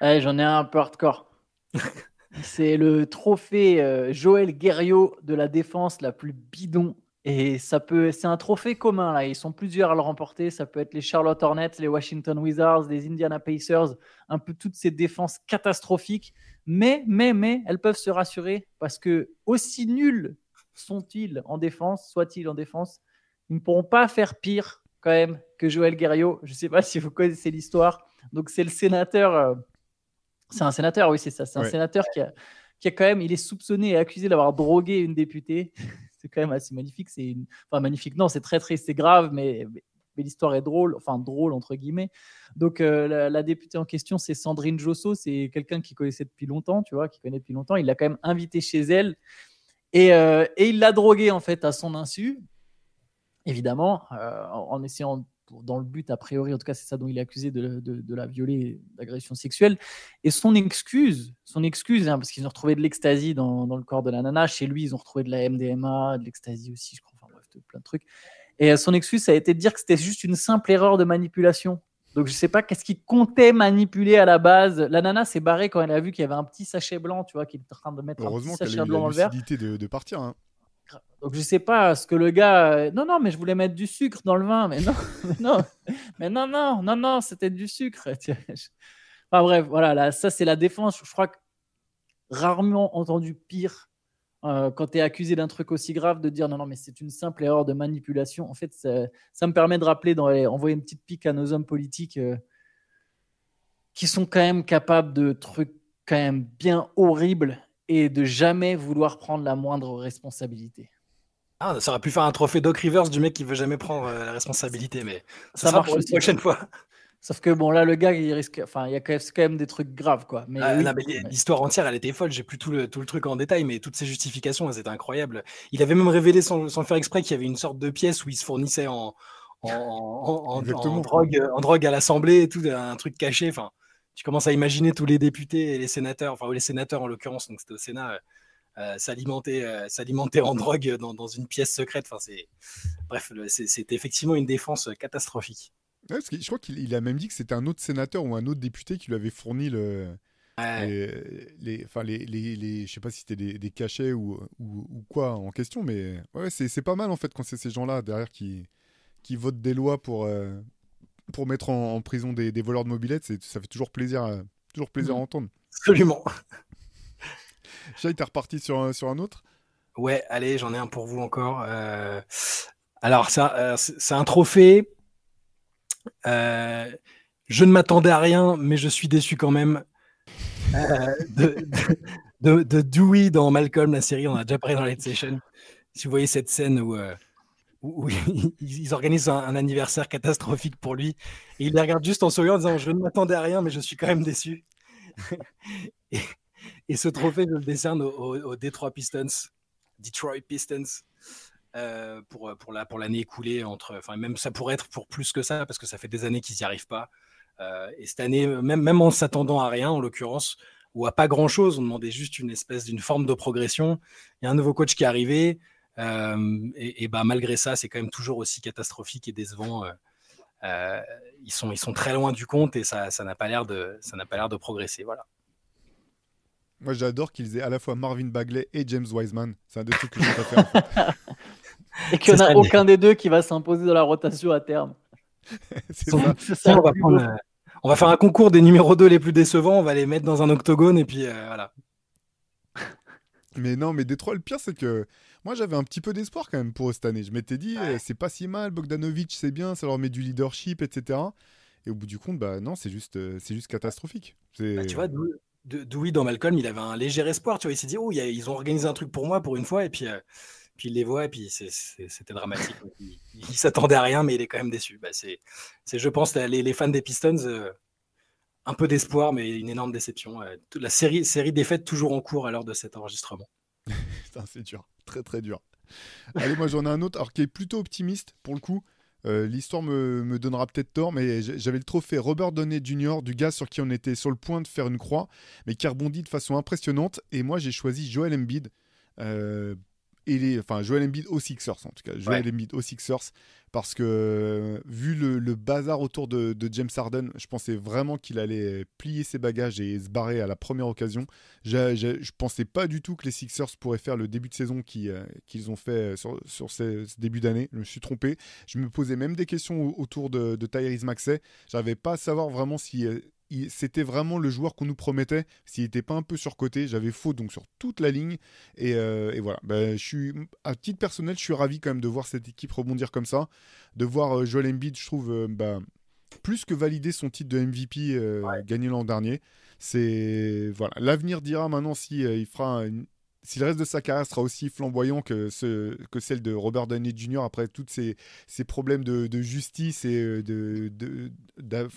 Allez, j'en ai un un peu hardcore. C'est le trophée euh, Joël Guerriot de la défense la plus bidon. Et ça peut, c'est un trophée commun là. Ils sont plusieurs à le remporter. Ça peut être les Charlotte Hornets, les Washington Wizards, les Indiana Pacers, un peu toutes ces défenses catastrophiques. Mais, mais, mais, elles peuvent se rassurer parce que aussi nuls sont-ils en défense, soit-ils en défense, ils ne pourront pas faire pire quand même que Joël Guerriot. Je ne sais pas si vous connaissez l'histoire. Donc c'est le sénateur. euh, c'est un sénateur, oui, c'est ça. C'est un Ouais. sénateur qui a, qui a quand même, il est soupçonné et accusé d'avoir drogué une députée. c'est quand même assez magnifique. C'est une... enfin magnifique. Non, c'est très triste, c'est grave, mais, l'histoire est drôle, enfin drôle entre guillemets. Donc euh, la, la députée en question, c'est Sandrine Josso. C'est quelqu'un qui connaissait depuis longtemps, tu vois, qui connaît depuis longtemps. Il l'a quand même invité chez elle et, euh, et il l'a drogué en fait à son insu, évidemment, euh, en essayant pour- dans le but, a priori, en tout cas, c'est ça dont il est accusé de, de- de la violer, d'agression sexuelle. Et son excuse, son excuse, hein, parce qu'ils ont retrouvé de l'ecstasy dans, dans le corps de la nana, chez lui, ils ont retrouvé de la MDMA, de l'ecstasy aussi, je crois, enfin bref, de plein de trucs. Et euh, son excuse, ça a été de dire que c'était juste une simple erreur de manipulation. Donc je sais pas qu'est-ce qu'il comptait manipuler à la base. La nana s'est barrée quand elle a vu qu'il y avait un petit sachet blanc, tu vois, qu'il était en train de mettre un Heureusement petit qu'elle sachet a eu blanc la dans le verre. lucidité de, de partir. hein. Donc je sais pas ce que le gars. euh, Non, non, mais je voulais mettre du sucre dans le vin. Mais non, mais non, mais non, non, non, non, c'était du sucre. Enfin bref, voilà, là, ça c'est la défense. Je crois que rarement entendu pire euh, quand tu es accusé d'un truc aussi grave, de dire non, non, mais c'est une simple erreur de manipulation. En fait, ça, me permet de rappeler, dans envoyer une petite pique à nos hommes politiques euh, qui sont quand même capables de trucs quand même bien horribles et de jamais vouloir prendre la moindre responsabilité. Ah, ça aurait pu faire un trophée Doc Rivers du mec qui veut jamais prendre euh, la responsabilité, mais ça, marche pour une prochaine fois. Sauf que bon, là, le gars, il risque. Enfin, il y a quand même des trucs graves, quoi. Mais, ah, l'histoire entière, elle était folle. J'ai plus tout le, tout le truc en détail, mais toutes ces justifications, elles étaient incroyables. Il avait même révélé sans, sans le faire exprès qu'il y avait une sorte de pièce où il se fournissait en, en, en, drogue, en drogue à l'Assemblée et tout, un truc caché. Enfin, tu commences à imaginer tous les députés et les sénateurs, enfin, ou les sénateurs en l'occurrence, donc c'était au Sénat. Euh, euh, s'alimenter, euh, s'alimenter en drogue dans, dans, une pièce secrète. Enfin, c'est... Bref, c'est effectivement une défense catastrophique je crois qu'il a même dit que c'était un autre sénateur ou un autre député qui lui avait fourni le. Les, enfin les, les, les, je sais pas si c'était des, cachets ou, ou, quoi en question, mais ouais, c'est pas mal en fait quand c'est ces gens-là derrière qui, qui votent des lois pour, euh, pour mettre en, prison des, des, voleurs de mobilettes. Ça fait toujours plaisir, à, toujours plaisir à mmh. entendre. Absolument. Chai, t'es reparti sur un, un autre? Ouais, allez, j'en ai un pour vous encore. Euh, alors, ça, c'est un trophée euh, je ne m'attendais à rien, mais je suis déçu quand même. Euh, de, de, Dewey dans Malcolm, la série, on a déjà parlé dans Light Session. Si vous voyez cette scène où, euh, ils, organisent un, anniversaire catastrophique pour lui, et il les regarde juste en souriant en disant Je ne m'attendais à rien, mais je suis quand même déçu. et, ce trophée, je le décerne aux au, Detroit Pistons, Detroit Pistons. Euh, pour, euh, pour, la, pour l'année écoulée. Entre, même ça pourrait être pour plus que ça, parce que ça fait des années qu'ils n'y arrivent pas. Euh, et cette année, même, même en s'attendant à rien, en l'occurrence, ou à pas grand-chose, on demandait juste une espèce d'une forme de progression. Il y a un nouveau coach qui est arrivé, et, et bah, malgré ça, c'est quand même toujours aussi catastrophique et décevant. ils, sont, ils sont très loin du compte et ça n'a pas l'air de, ça n'a pas l'air de progresser. Voilà. Moi, j'adore qu'ils aient à la fois Marvin Bagley et James Wiseman. C'est un des trucs que je préfère. En fait. Et qu'il n'y en a aucun des deux qui va s'imposer dans la rotation à terme. c'est ça. on, va faire un concours des numéros 2 les plus décevants. On va les mettre dans un octogone et puis euh, voilà. Mais non, mais Détroit, le pire, c'est que moi, j'avais un petit peu d'espoir quand même pour eux cette année. Je m'étais dit, eh, c'est pas si mal, Bogdanovic, c'est bien, ça leur met du leadership, etc. Et au bout du compte, bah non, c'est juste, euh, c'est juste catastrophique. Bah, tu vois, Dewey dans Malcolm, il avait un léger espoir. Tu vois, il s'est dit, oh, ils ont organisé un truc pour moi pour une fois. Et puis, euh, puis il les voit et puis c'était dramatique. il, s'attendait à rien, mais il est quand même déçu. Bah, c'est, je pense, les, les, fans des Pistons, euh, un peu d'espoir, mais une énorme déception. La série, série défaite toujours en cours à l'heure de cet enregistrement. c'est dur, très très dur. Allez, moi j'en ai un autre, alors qui est plutôt optimiste pour le coup. Euh, l'histoire me, me, donnera peut-être tort, mais j'avais le trophée Robert Downey Jr. du gars sur qui on était sur le point de faire une croix, mais qui rebondit de façon impressionnante. Et moi, j'ai choisi Joel Embiid. Euh, et les, enfin Joel Embiid aux Sixers en tout cas, Joel Embiid aux Sixers parce que vu le, bazar autour de, James Harden, je pensais vraiment qu'il allait plier ses bagages et se barrer à la première occasion. Je, je, pensais pas du tout que les Sixers pourraient faire le début de saison euh, qu'ils ont fait sur, sur ce, début d'année. Je me suis trompé. Je me posais même des questions autour de, de Tyrese Maxey. J'avais pas à savoir vraiment si euh, c'était vraiment le joueur qu'on nous promettait. S'il n'était pas un peu surcoté, j'avais faux donc sur toute la ligne. Et, euh, voilà, ben, je suis, à titre personnel, je suis ravi quand même de voir cette équipe rebondir comme ça. De voir euh, Joel Embiid, je trouve, euh, ben, plus que valider son titre de MVP gagné l'an dernier. C'est voilà, l'avenir dira maintenant si il fera si le reste de sa carrière sera aussi flamboyant que, ce, que celle de Robert Downey Jr. après tous ces, ces, problèmes de, justice et de, de, de,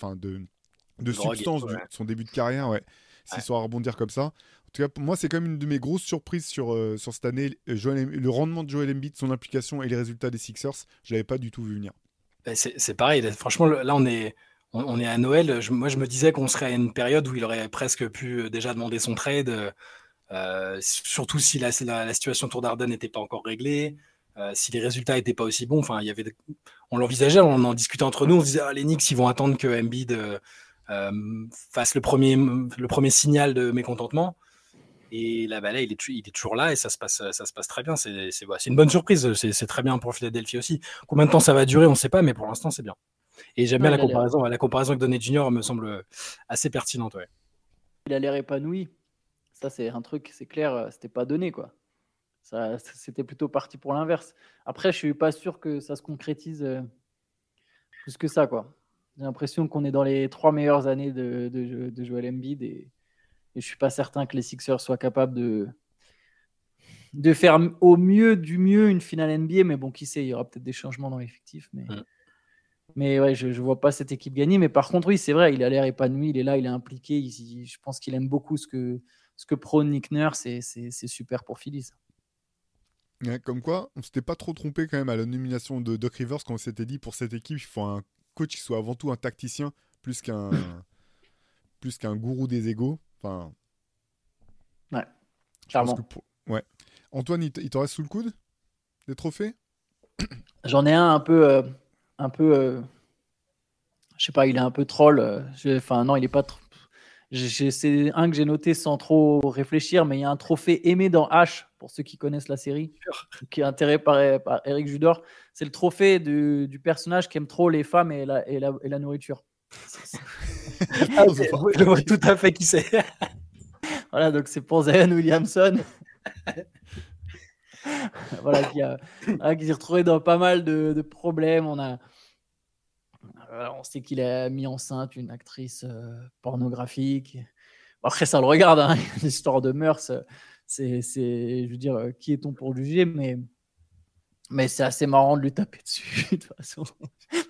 de substance de son début de carrière, ouais. S'il soit à rebondir comme ça. Tout cas, pour moi, c'est quand même une de mes grosses surprises sur, euh, sur cette année. Euh, le rendement de Joel Embiid, son implication et les résultats des Sixers, je l'avais pas du tout vu venir. Ben, c'est pareil. Franchement, là, on est, on, est à Noël. moi, je me disais qu'on serait à une période où il aurait presque pu euh, déjà demander son trade. surtout si la, situation autour d'Arden n'était pas encore réglée. si les résultats n'étaient pas aussi bons, y avait, on l'envisageait, on en discutait entre nous, on disait ah, les Knicks ils vont attendre que Embiid fasse le premier, le premier signal de mécontentement. Et là, bah là il, est, il est toujours là et ça se passe, ça se passe très bien. C'est une bonne surprise. C'est très bien pour Philadelphie aussi. Combien de temps ça va durer, on ne sait pas, mais pour l'instant, c'est bien. Et j'aime bien la comparaison. La comparaison avec Donnet Junior me semble assez pertinente. Ouais. Il a l'air épanoui. Ça, c'est un truc, c'est clair, c'était pas donné, quoi. C'était plutôt parti pour l'inverse. Après, je suis pas sûr que ça se concrétise euh, plus que ça, quoi. J'ai l'impression qu'on est dans les trois meilleures années de, de, de Joel Embiid et, et je suis pas certain que les Sixers soient capables de, de faire au mieux du mieux une finale NBA. Mais bon, qui sait, il y aura peut-être des changements dans l'effectif. Mais, Mm. mais ouais, je ne vois pas cette équipe gagner. Mais par contre, oui, c'est vrai, il a l'air épanoui, il est là, il est impliqué. il- il- je pense qu'il aime beaucoup ce que, ce que prône Nick Nurse. c'est c'est super pour Philly. ça. Ouais, comme quoi, on s'était pas trop trompé quand même à la nomination de Doc Rivers quand on s'était dit pour cette équipe, il faut un coach qui soit avant tout un tacticien plus qu'un plus qu'un gourou des égaux. Enfin, Ouais, je pense clairement. que pour- ouais. Antoine, il te il te reste sous le coude des trophées? J'en ai un un peu. euh, un peu euh, je sais pas, il est un peu troll. euh, je- Enfin, non, il est pas. tr- j'ai- j'ai- C'est un que j'ai noté sans trop réfléchir, mais il y a un trophée aimé dans H, pour ceux qui connaissent la série, qui est intérêt par, par Eric Judor. C'est le trophée du, du personnage qui aime trop les femmes et la, et la, et la nourriture. Ah, Je vois tout à fait qui c'est. Voilà, donc c'est pour Zion Williamson. voilà, qui, a, voilà, qui s'est retrouvé dans pas mal de, de problèmes. On, a, voilà, on sait qu'il a mis enceinte une actrice euh, pornographique. Bon, après, ça le regarde, hein, l'histoire de mœurs. C'est, c'est, je veux dire, euh, qui est-on pour juger Mais, mais c'est assez marrant de lui taper dessus, de toute façon.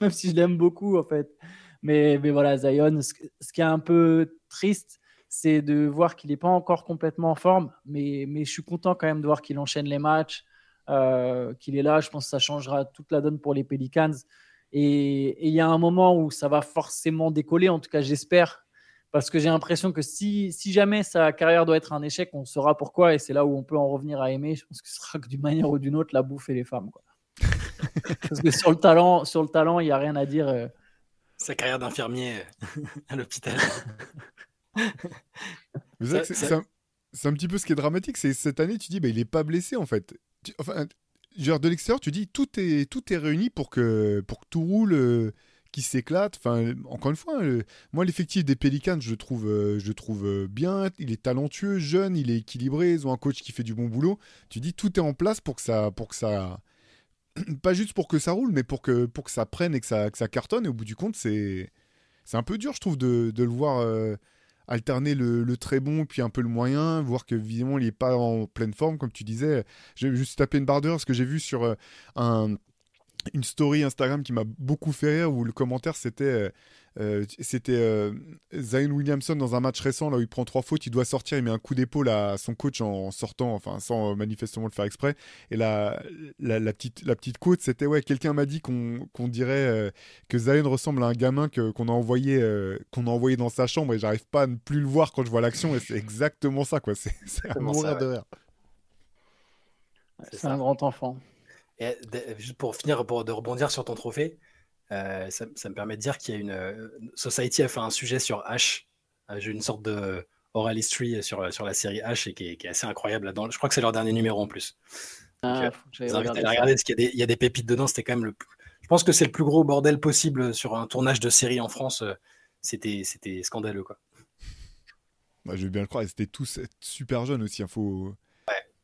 Même si je l'aime beaucoup, en fait. Mais, voilà, Zion, ce, qui est un peu triste, c'est de voir qu'il n'est pas encore complètement en forme, mais, je suis content quand même de voir qu'il enchaîne les matchs, euh, qu'il est là. Je pense que ça changera toute la donne pour les Pelicans. Et il y a un moment où ça va forcément décoller, en tout cas j'espère, parce que j'ai l'impression que si, jamais sa carrière doit être un échec, on saura pourquoi, et c'est là où on peut en revenir à aimer. Je pense que ce sera que d'une manière ou d'une autre la bouffe et les femmes. Parce que sur le talent, sur le talent, il n'y a rien à dire. Sa carrière d'infirmier euh, à l'hôpital. C'est un, petit peu ce qui est dramatique, c'est cette année, tu dis, bah, il est pas blessé en fait. Tu- enfin, genre de l'extérieur, tu dis, tout est, tout est réuni pour que, pour que tout roule, euh, qu'il s'éclate. Enfin, encore une fois, euh, moi, l'effectif des Pelicans, je le trouve, euh, je le trouve euh, bien. Il est talentueux, jeune, il est équilibré. Ils ont un coach qui fait du bon boulot. Tu dis, tout est en place pour que ça, pour que ça, pas juste pour que ça roule, mais pour que, pour que ça prenne et que ça, que ça cartonne. Et au bout du compte, c'est, un peu dur, je trouve, de, de le voir. euh, alterner le, le très bon puis un peu le moyen, voir que visiblement il n'est pas en pleine forme, comme tu disais. J'ai juste tapé une barre d'heure parce que j'ai vu sur euh, un, une story Instagram qui m'a beaucoup fait rire où le commentaire c'était euh, c'était euh, Zion Williamson dans un match récent là où il prend trois fautes, il doit sortir, il met un coup d'épaule à son coach en sortant, enfin sans euh, manifestement le faire exprès. Et la, la, la petite la petite quote c'était ouais quelqu'un m'a dit qu'on dirait euh, que Zion ressemble à un gamin que qu'on a envoyé euh, qu'on a envoyé dans sa chambre et j'arrive pas à ne plus le voir quand je vois l'action et c'est exactement ça quoi. C'est c'est à Exactement mourir ça, de rire. C'est C'est un grand enfant. Et juste pour finir, pour de rebondir sur ton trophée, ça, ça me permet de dire qu'il y a une. euh, Society a fait un sujet sur H. Euh, J'ai une sorte de oral history sur, sur la série H et qui est, qui est assez incroyable là-dedans. Je crois que c'est leur dernier numéro en plus. Ah, euh, faut que Je j'aille vous invite à regarder la ça. regarder parce qu'il y, a des- il y a des pépites dedans. C'était quand même le. plus- Je pense que c'est le plus gros bordel possible sur un tournage de série en France. Euh, C'était c'était scandaleux quoi. Bah, je veux bien le croire, ils étaient tous super jeunes aussi. hein, faut...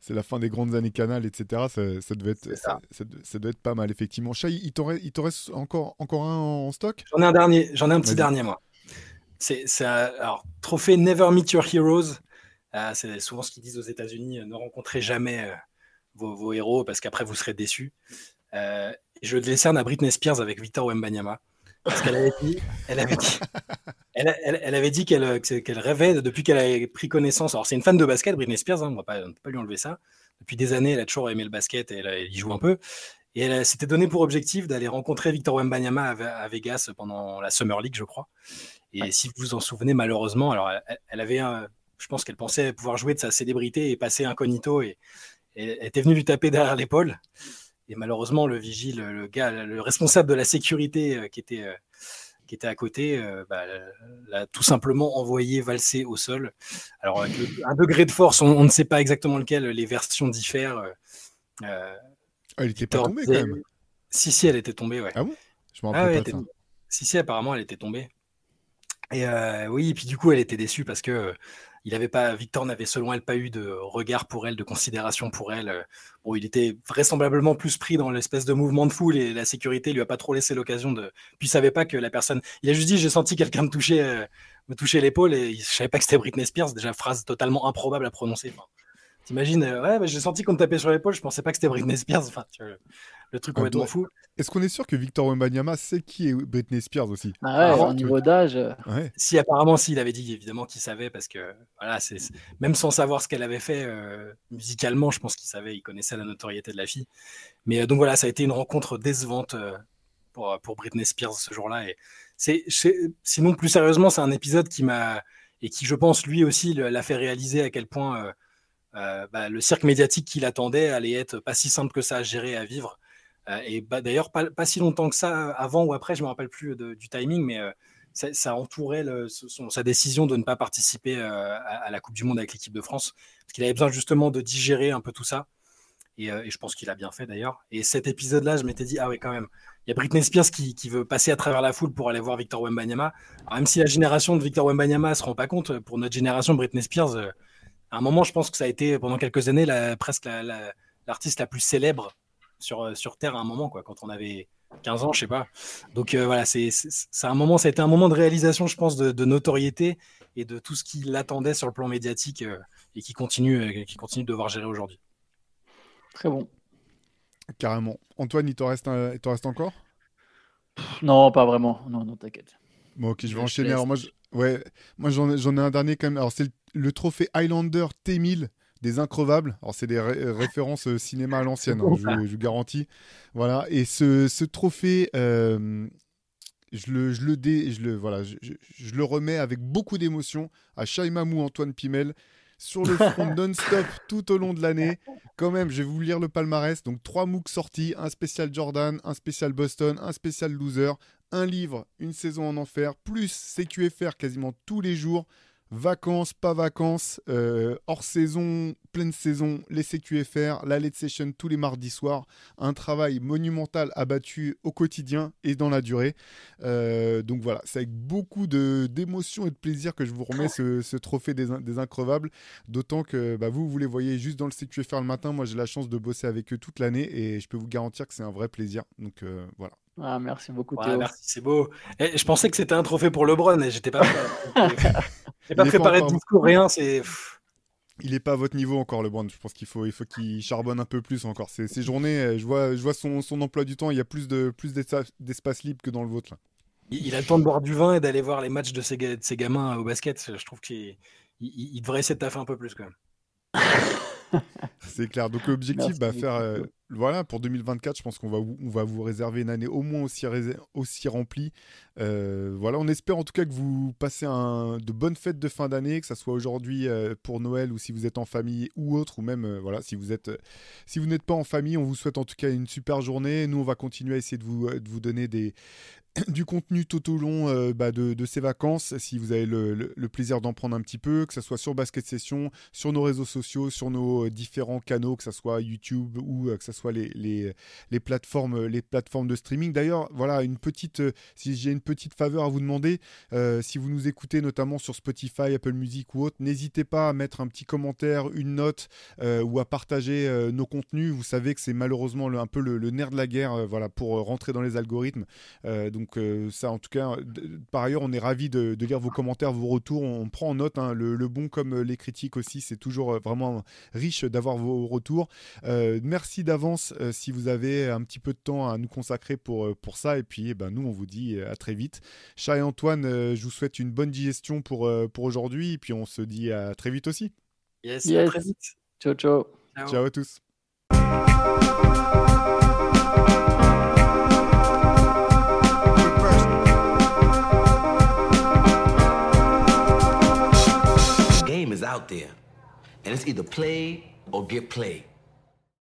C'est la fin des grandes années Canal, etc. Ça, ça devait être, ça. ça. être pas mal, effectivement. Chai, il t'en reste, encore, encore un en, stock? J'en ai un dernier, j'en ai un petit dernier moi. C'est un- alors trophée Never Meet Your Heroes. Euh, c'est souvent ce qu'ils disent aux États-Unis. euh, ne rencontrez jamais euh, vos, vos héros parce qu'après vous serez déçus. Euh, je le décerne à Britney Spears avec Victor Wembanyama parce qu'elle avait dit, elle avait dit, elle, elle- elle avait dit qu'elle euh, rêvait depuis qu'elle avait pris connaissance. Alors c'est une fan de basket, Britney Spears. hein, on va pas, on peut pas lui enlever ça. Depuis des années, elle a toujours aimé le basket et elle, elle y joue un peu. Et elle s'était donné pour objectif d'aller rencontrer Victor Wembanyama à, à Vegas pendant la Summer League, je crois. Et si vous vous en souvenez, malheureusement, alors elle, avait, un- je pense qu'elle pensait pouvoir jouer de sa célébrité et passer incognito, et, et elle était venue lui taper derrière l'épaule. Et malheureusement, le vigile, le gars, le responsable de la sécurité euh, qui était euh, qui était à côté, euh, bah, l'a tout simplement envoyé valser au sol. Alors, avec le- un degré de force, on, on ne sait pas exactement lequel, les versions diffèrent. euh, euh, Ah, était pas Victor tombé quand même. Si, si, elle était tombée, ouais. Ah bon? Je me Ah rappelle ouais, pas elle. Si, si, apparemment, elle était tombée. Et euh, oui, et puis du coup, elle était déçue parce que il pas, Victor n'avait selon elle pas eu de regard pour elle, de considération pour elle. Bon, il était vraisemblablement plus pris dans l'espèce de mouvement de foule et la sécurité lui a pas trop laissé l'occasion de. Puis il savait pas que la personne. Il a juste dit j'ai senti quelqu'un me toucher, me toucher l'épaule et je savais pas que c'était Britney Spears. Déjà phrase totalement improbable à prononcer. T'imagines, ouais, bah, j'ai senti qu'on me tapait sur l'épaule, je pensais pas que c'était Britney Spears. Enfin, tu vois, le truc complètement Ah, fou. Est-ce qu'on est sûr que Victor Wembanyama sait qui est Britney Spears aussi? Ah ouais, Ah, au niveau d'âge. euh, Ouais. Si apparemment, s'il avait dit évidemment qu'il savait parce que voilà, c'est c'est- même sans savoir ce qu'elle avait fait euh, musicalement, je pense qu'il savait, il connaissait la notoriété de la fille. Mais euh, donc voilà, ça a été une rencontre décevante euh, pour pour Britney Spears ce jour-là. Et c'est c'est- sinon plus sérieusement, c'est un épisode qui m'a et qui, je pense, lui aussi l'a fait réaliser à quel point euh, bah, le cirque médiatique qu'il attendait allait être pas si simple que ça à gérer à vivre. Euh, et bah, d'ailleurs, pas, si longtemps que ça, avant ou après, je me rappelle plus du timing, mais euh, ça, entourait sa décision de ne pas participer à, la Coupe du Monde avec l'équipe de France, parce qu'il avait besoin justement de digérer un peu tout ça. Et, je pense qu'il a bien fait d'ailleurs. Et cet épisode-là, je m'étais dit, ah ouais, quand même, il y a Britney Spears qui, veut passer à travers la foule pour aller voir Victor Wembanyama. Même si la génération de Victor Wembanyama ne se rend pas compte, pour notre génération, Britney Spears, à un moment, je pense que ça a été pendant quelques années la, presque la- la- l'artiste la, plus célèbre sur, euh, sur Terre à un moment, quoi, quand on avait 15 ans, je sais pas. Donc euh, voilà, c'est, un moment, ça a été un moment de réalisation, je pense, de, de notoriété et de tout ce qui l'attendait sur le plan médiatique euh, et qui continue, euh, qui continue de devoir gérer aujourd'hui. Très bon. Carrément. Antoine, il t'en reste, un- il t'en reste encore? Pff, Non, pas vraiment. Non, non, t'inquiète. Bon, ok, je vais Je enchaîner. laisse. Alors, moi, je- ouais, moi j'en ai, un dernier quand même. Alors, c'est le, trophée Highlander T1000 des Increvables. Alors, c'est des ré- références euh, cinéma à l'ancienne, hein, je, vous garantis. Voilà. Et ce, ce trophée, euh, je, le, je, le dé, je, le, voilà, je, le remets avec beaucoup d'émotion à Shaimamou Antoine Pimel sur le front non-stop tout au long de l'année. Quand même, je vais vous lire le palmarès. Donc, trois MOOC sortis, un spécial Jordan, un spécial Boston, un spécial Loser, un livre, une saison en enfer, plus CQFR quasiment tous les jours. Vacances, pas vacances, euh, hors saison, pleine saison, les CQFR, la late session tous les mardis soirs. Un travail monumental abattu au quotidien et dans la durée. Euh, donc voilà, c'est avec beaucoup de- d'émotion et de plaisir que je vous remets ce, ce trophée des, des increvables. D'autant que bah, vous, vous les voyez juste dans le CQFR le matin. Moi, j'ai la chance de bosser avec eux toute l'année et je peux vous garantir que c'est un vrai plaisir. Donc euh, voilà. Ah, merci beaucoup, Ouais, Théo. merci, c'est beau. Et je pensais que c'était un trophée pour LeBron et j'étais pas J'ai pas préparé de discours, rien. C'est Il n'est pas à votre niveau encore, le Brand. Je pense qu'il faut, il faut qu'il charbonne un peu plus encore. Ces, ces journées, euh, je vois, je vois son, son emploi du temps. Il y a plus de plus d'espace libre que dans le vôtre. Là. il il a le temps de boire du vin et d'aller voir les matchs de ses, ga- de ses gamins au basket. Je trouve qu'il il, il devrait essayer de taffer un peu plus quand même. C'est clair. Donc l'objectif, bah, faire, euh, voilà, pour 2024, je pense qu'on va, vous- on va vous réserver une année au moins aussi remplie. Euh, voilà, on espère en tout cas que vous passez un, de bonnes fêtes de fin d'année, que ça soit aujourd'hui euh, pour Noël ou si vous êtes en famille ou autre, ou même euh, voilà, si vous êtes, si vous n'êtes pas en famille, on vous souhaite en tout cas une super journée. Nous, on va continuer à essayer de vous, de vous donner des du contenu tout au long bah, de, de ces vacances, si vous avez le, plaisir d'en prendre un petit peu, que ce soit sur Basket Session, sur nos réseaux sociaux, sur nos différents canaux, que ce soit YouTube ou que ce soit les, les, les plateformes, les plateformes de streaming. D'ailleurs, voilà, une petite, si j'ai petite faveur à vous demander, euh, si vous nous écoutez notamment sur Spotify, Apple Music ou autre, n'hésitez pas à mettre un petit commentaire, une note euh, ou à partager euh, nos contenus. Vous savez que c'est malheureusement un peu le, nerf de la guerre, voilà, pour rentrer dans les algorithmes. Donc ça, en tout cas, par ailleurs, on est ravi de, lire vos commentaires, vos retours. On prend en note hein, le, bon comme les critiques aussi. C'est toujours vraiment riche d'avoir vos retours. Merci d'avance si vous avez un petit peu de temps à nous consacrer pour, pour ça. Et puis, eh ben, nous, on vous dit à très vite. Chat et Antoine, euh, je vous souhaite une bonne digestion pour, euh, pour aujourd'hui. Et puis, on se dit à très vite aussi. Yes, Yes. à très vite. Ciao, ciao. Ciao. Ciao à tous. game is out there, and it's either play or get played.